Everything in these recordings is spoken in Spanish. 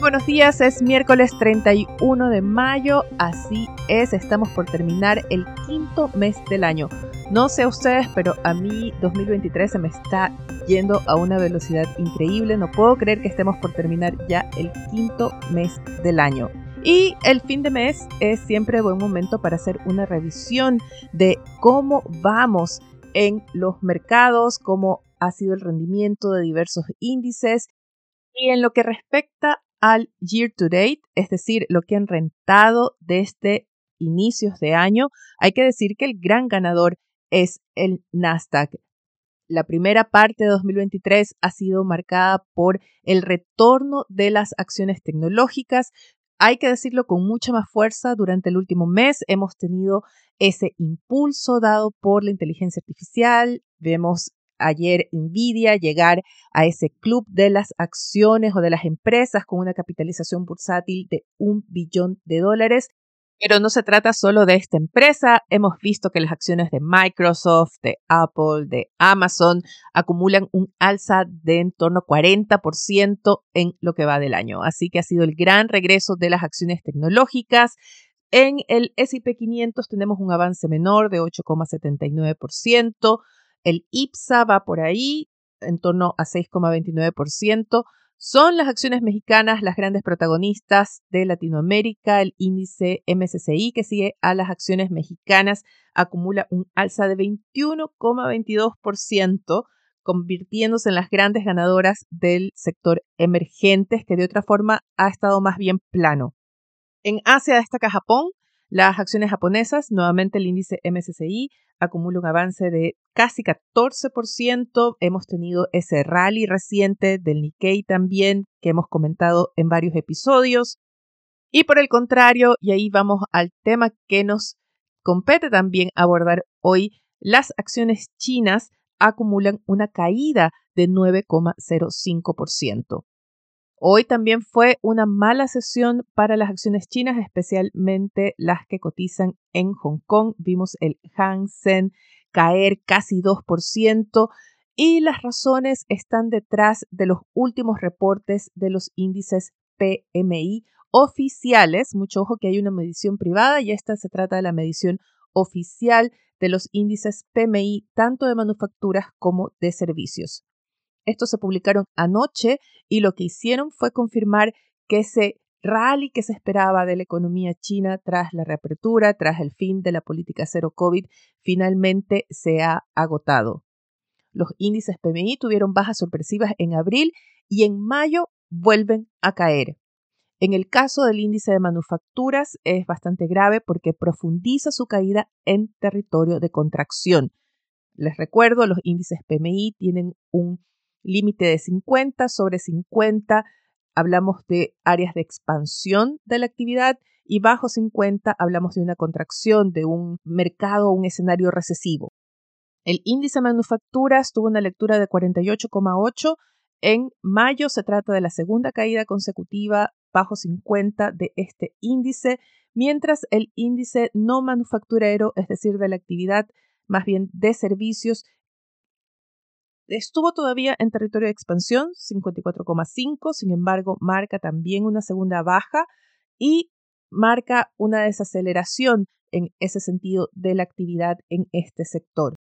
Buenos días, es miércoles 31 de mayo, así es, estamos por terminar el quinto mes del año. No sé ustedes, pero a mí 2023 se me está yendo a una velocidad increíble, no puedo creer que estemos por terminar ya el quinto mes del año. Y el fin de mes es siempre buen momento para hacer una revisión de cómo vamos en los mercados, cómo ha sido el rendimiento de diversos índices y en lo que respecta al year to date, es decir, lo que han rentado desde inicios de año, hay que decir que el gran ganador es el Nasdaq. La primera parte de 2023 ha sido marcada por el retorno de las acciones tecnológicas. Hay que decirlo con mucha más fuerza, durante el último mes hemos tenido ese impulso dado por la inteligencia artificial. Vemos ayer Nvidia llegar a ese club de las acciones o de las empresas con una capitalización bursátil de un billón de dólares. Pero no se trata solo de esta empresa. Hemos visto que las acciones de Microsoft, de Apple, de Amazon acumulan un alza de en torno a 40% en lo que va del año. Así que ha sido el gran regreso de las acciones tecnológicas. En el SP 500 tenemos un avance menor de 8,79%. El IPSA va por ahí, en torno a 6,29%. Son las acciones mexicanas las grandes protagonistas de Latinoamérica. El índice MSCI, que sigue a las acciones mexicanas, acumula un alza de 21,22%, convirtiéndose en las grandes ganadoras del sector emergentes, que de otra forma ha estado más bien plano. En Asia destaca Japón, las acciones japonesas, nuevamente el índice MSCI, acumula un avance de casi 14%. Hemos tenido ese rally reciente del Nikkei también que hemos comentado en varios episodios. Y por el contrario, y ahí vamos al tema que nos compete también abordar hoy, las acciones chinas acumulan una caída de 9,05%. Hoy también fue una mala sesión para las acciones chinas, especialmente las que cotizan en Hong Kong. Vimos el Hang Seng caer casi 2% y las razones están detrás de los últimos reportes de los índices PMI oficiales. Mucho ojo que hay una medición privada y esta se trata de la medición oficial de los índices PMI tanto de manufacturas como de servicios. Estos se publicaron anoche y lo que hicieron fue confirmar que ese rally que se esperaba de la economía china tras la reapertura, tras el fin de la política cero COVID, finalmente se ha agotado. Los índices PMI tuvieron bajas sorpresivas en abril y en mayo vuelven a caer. En el caso del índice de manufacturas es bastante grave porque profundiza su caída en territorio de contracción. Les recuerdo, los índices PMI tienen un límite de 50 sobre 50, hablamos de áreas de expansión de la actividad y bajo 50 hablamos de una contracción, de un mercado, un escenario recesivo. El índice de manufacturas tuvo una lectura de 48,8. En mayo se trata de la segunda caída consecutiva bajo 50 de este índice, mientras el índice no manufacturero, es decir, de la actividad más bien de servicios, Estuvo todavía en territorio de expansión, 54,5, sin embargo, marca también una segunda baja y marca una desaceleración en ese sentido de la actividad en este sector.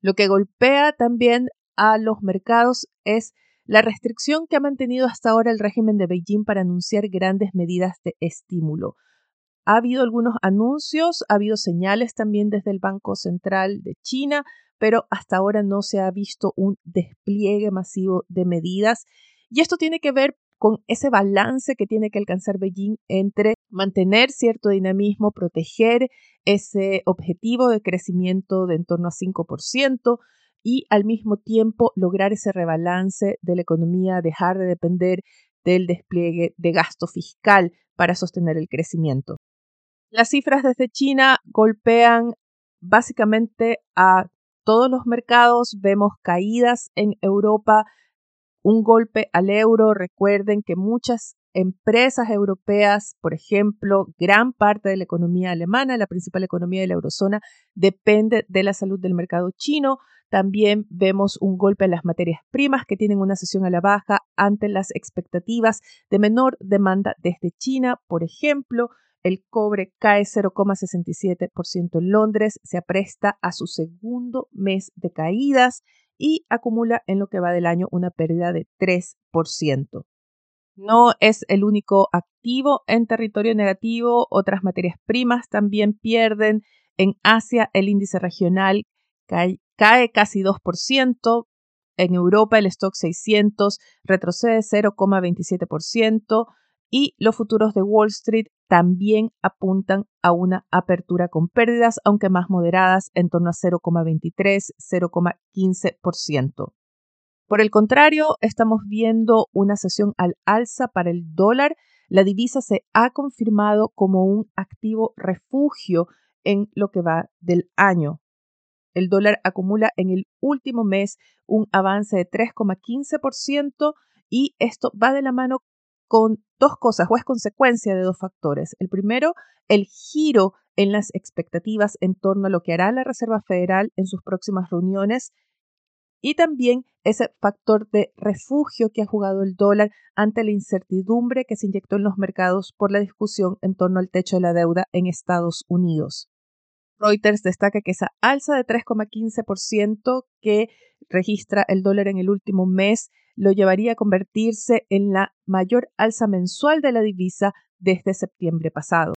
Lo que golpea también a los mercados es la restricción que ha mantenido hasta ahora el régimen de Beijing para anunciar grandes medidas de estímulo. Ha habido algunos anuncios, ha habido señales también desde el Banco Central de China, pero hasta ahora no se ha visto un despliegue masivo de medidas. Y esto tiene que ver con ese balance que tiene que alcanzar Beijing entre mantener cierto dinamismo, proteger ese objetivo de crecimiento de en torno a 5% y al mismo tiempo lograr ese rebalance de la economía, dejar de depender del despliegue de gasto fiscal para sostener el crecimiento. Las cifras desde China golpean básicamente a todos los mercados, vemos caídas en Europa, un golpe al euro. Recuerden que muchas empresas europeas, por ejemplo, gran parte de la economía alemana, la principal economía de la eurozona, depende de la salud del mercado chino. También vemos un golpe en las materias primas que tienen una sesión a la baja ante las expectativas de menor demanda desde China. Por ejemplo, el cobre cae 0,67% en Londres, se apresta a su segundo mes de caídas y acumula en lo que va del año una pérdida de 3%. No es el único activo en territorio negativo, otras materias primas también pierden. En Asia el índice regional cae, casi 2%, en Europa el stock 600 retrocede 0,27% y los futuros de Wall Street también apuntan a una apertura con pérdidas, aunque más moderadas, en torno a 0,23, 0,15%. Por el contrario, estamos viendo una sesión al alza para el dólar. La divisa se ha confirmado como un activo refugio en lo que va del año. El dólar acumula en el último mes un avance de 3,15% y esto va de la mano con dos cosas o es consecuencia de dos factores. El primero, el giro en las expectativas en torno a lo que hará la Reserva Federal en sus próximas reuniones y también ese factor de refugio que ha jugado el dólar ante la incertidumbre que se inyectó en los mercados por la discusión en torno al techo de la deuda en Estados Unidos. Reuters destaca que esa alza de 3,15% que registra el dólar en el último mes lo llevaría a convertirse en la mayor alza mensual de la divisa desde septiembre pasado.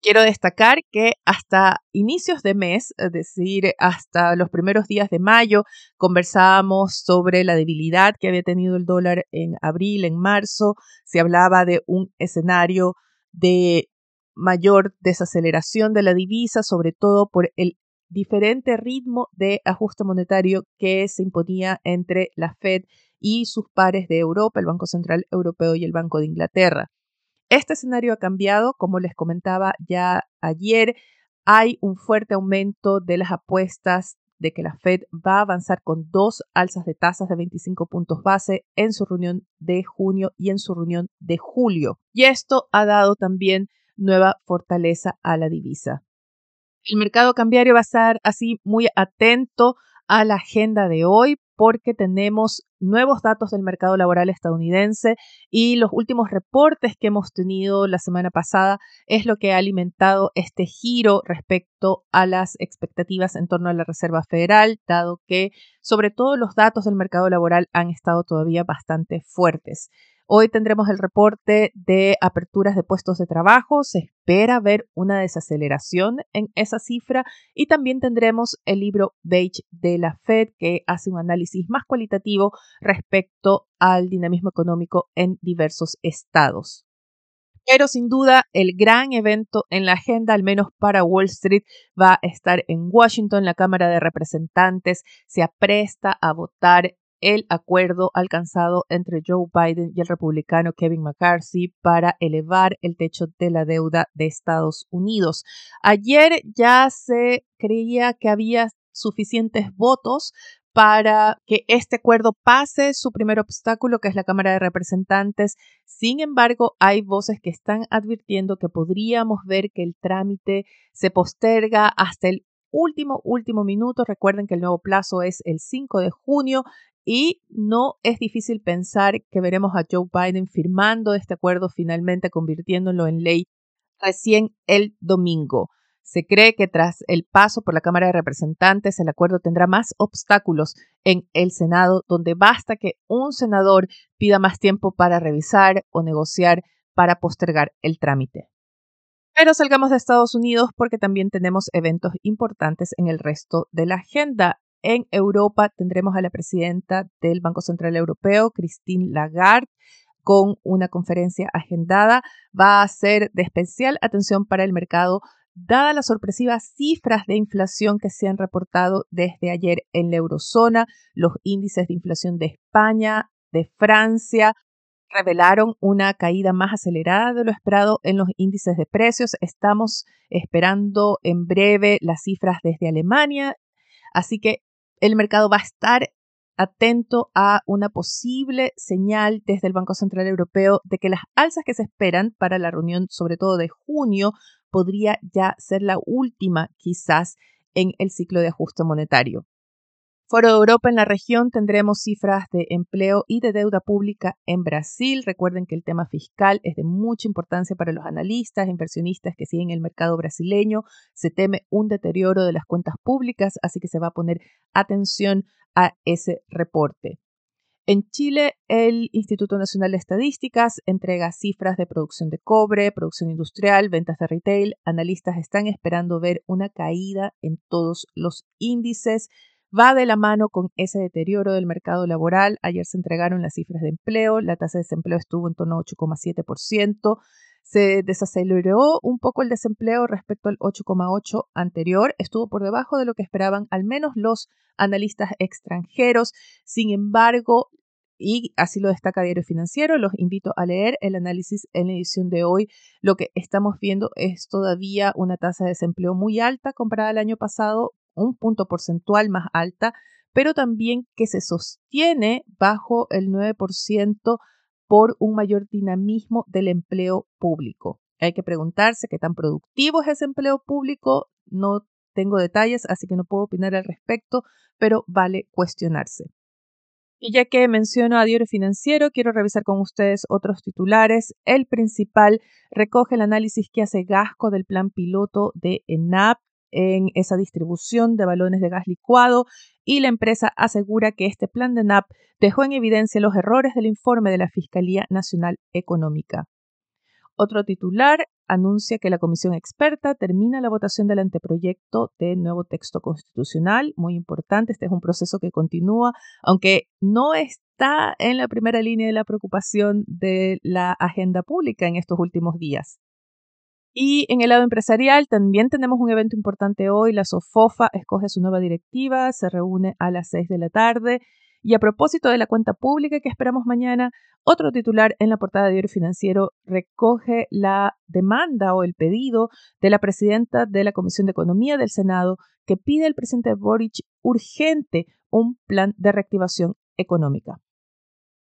Quiero destacar que hasta inicios de mes, es decir, hasta los primeros días de mayo, conversábamos sobre la debilidad que había tenido el dólar en abril, en marzo. Se hablaba de un escenario de mayor desaceleración de la divisa, sobre todo por el diferente ritmo de ajuste monetario que se imponía entre la Fed y sus pares de Europa, el Banco Central Europeo y el Banco de Inglaterra. Este escenario ha cambiado, como les comentaba ya ayer, hay un fuerte aumento de las apuestas de que la Fed va a avanzar con dos alzas de tasas de 25 puntos base en su reunión de junio y en su reunión de julio. Y esto ha dado también nueva fortaleza a la divisa. El mercado cambiario va a estar así muy atento a la agenda de hoy porque tenemos nuevos datos del mercado laboral estadounidense y los últimos reportes que hemos tenido la semana pasada es lo que ha alimentado este giro respecto a las expectativas en torno a la Reserva Federal, dado que sobre todo los datos del mercado laboral han estado todavía bastante fuertes. Hoy tendremos el reporte de aperturas de puestos de trabajo. Se espera ver una desaceleración en esa cifra y también tendremos el libro Beige de la Fed que hace un análisis más cualitativo respecto al dinamismo económico en diversos estados. Pero sin duda el gran evento en la agenda, al menos para Wall Street, va a estar en Washington. La Cámara de Representantes se apresta a votar el acuerdo alcanzado entre Joe Biden y el republicano Kevin McCarthy para elevar el techo de la deuda de Estados Unidos. Ayer ya se creía que había suficientes votos para que este acuerdo pase su primer obstáculo, que es la Cámara de Representantes. Sin embargo, hay voces que están advirtiendo que podríamos ver que el trámite se posterga hasta el último, último minuto. Recuerden que el nuevo plazo es el 5 de junio y no es difícil pensar que veremos a Joe Biden firmando este acuerdo finalmente, convirtiéndolo en ley recién el domingo. Se cree que tras el paso por la Cámara de Representantes, el acuerdo tendrá más obstáculos en el Senado, donde basta que un senador pida más tiempo para revisar o negociar para postergar el trámite. Pero salgamos de Estados Unidos porque también tenemos eventos importantes en el resto de la agenda. En Europa tendremos a la presidenta del Banco Central Europeo, Christine Lagarde, con una conferencia agendada. Va a ser de especial atención para el mercado, dadas las sorpresivas cifras de inflación que se han reportado desde ayer en la eurozona, los índices de inflación de España, de Francia, revelaron una caída más acelerada de lo esperado en los índices de precios. Estamos esperando en breve las cifras desde Alemania, así que el mercado va a estar atento a una posible señal desde el Banco Central Europeo de que las alzas que se esperan para la reunión, sobre todo de junio, podría ya ser la última quizás en el ciclo de ajuste monetario. Foro de Europa en la región tendremos cifras de empleo y de deuda pública en Brasil. Recuerden que el tema fiscal es de mucha importancia para los analistas, inversionistas que siguen el mercado brasileño. Se teme un deterioro de las cuentas públicas, así que se va a poner atención a ese reporte. En Chile, el Instituto Nacional de Estadísticas entrega cifras de producción de cobre, producción industrial, ventas de retail. Analistas están esperando ver una caída en todos los índices va de la mano con ese deterioro del mercado laboral. Ayer se entregaron las cifras de empleo, la tasa de desempleo estuvo en torno a 8,7%. Se desaceleró un poco el desempleo respecto al 8,8 anterior, estuvo por debajo de lo que esperaban al menos los analistas extranjeros. Sin embargo, y así lo destaca Diario Financiero, los invito a leer el análisis en la edición de hoy. Lo que estamos viendo es todavía una tasa de desempleo muy alta comparada al año pasado, un punto porcentual más alta, pero también que se sostiene bajo el 9% por un mayor dinamismo del empleo público. Hay que preguntarse qué tan productivo es ese empleo público. No tengo detalles, así que no puedo opinar al respecto, pero vale cuestionarse. Y ya que menciono a Diario Financiero, quiero revisar con ustedes otros titulares. El principal recoge el análisis que hace Gasco del plan piloto de ENAP en esa distribución de balones de gas licuado y la empresa asegura que este plan de NAP dejó en evidencia los errores del informe de la Fiscalía Nacional Económica. Otro titular anuncia que la comisión experta termina la votación del anteproyecto de nuevo texto constitucional. Muy importante, este es un proceso que continúa, aunque no está en la primera línea de la preocupación de la agenda pública en estos últimos días. Y en el lado empresarial también tenemos un evento importante hoy. La SOFOFA escoge su nueva directiva, se reúne a las 6 de la tarde. Y a propósito de la cuenta pública que esperamos mañana, otro titular en la portada de Diario Financiero recoge la demanda o el pedido de la presidenta de la Comisión de Economía del Senado que pide al presidente Boric urgente un plan de reactivación económica.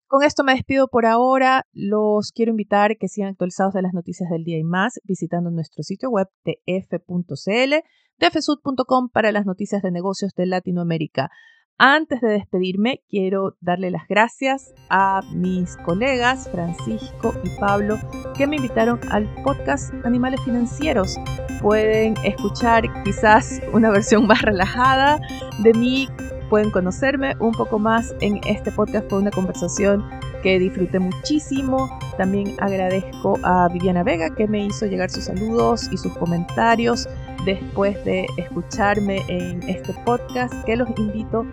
Con esto me despido por ahora. Los quiero invitar que sigan actualizados de las noticias del día y más visitando nuestro sitio web tf.cl, tfsud.com para las noticias de negocios de Latinoamérica. Antes de despedirme, quiero darle las gracias a mis colegas Francisco y Pablo que me invitaron al podcast Animales Financieros. Pueden escuchar quizás una versión más relajada de mí pueden conocerme un poco más en este podcast. Fue una conversación que disfruté muchísimo. También agradezco a Viviana Vega que me hizo llegar sus saludos y sus comentarios después de escucharme en este podcast que los invito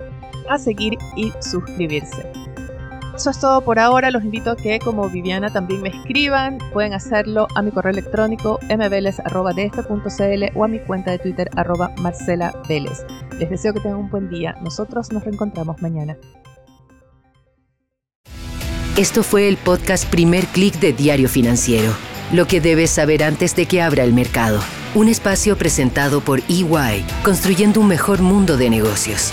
a seguir y suscribirse. Eso es todo por ahora. Los invito a que, como Viviana, también me escriban. Pueden hacerlo a mi correo electrónico mveles.df.cl o a mi cuenta de Twitter arroba Marcela. Les deseo que tengan un buen día. Nosotros nos reencontramos mañana. Esto fue el podcast Primer Click de Diario Financiero. Lo que debes saber antes de que abra el mercado. Un espacio presentado por EY, construyendo un mejor mundo de negocios.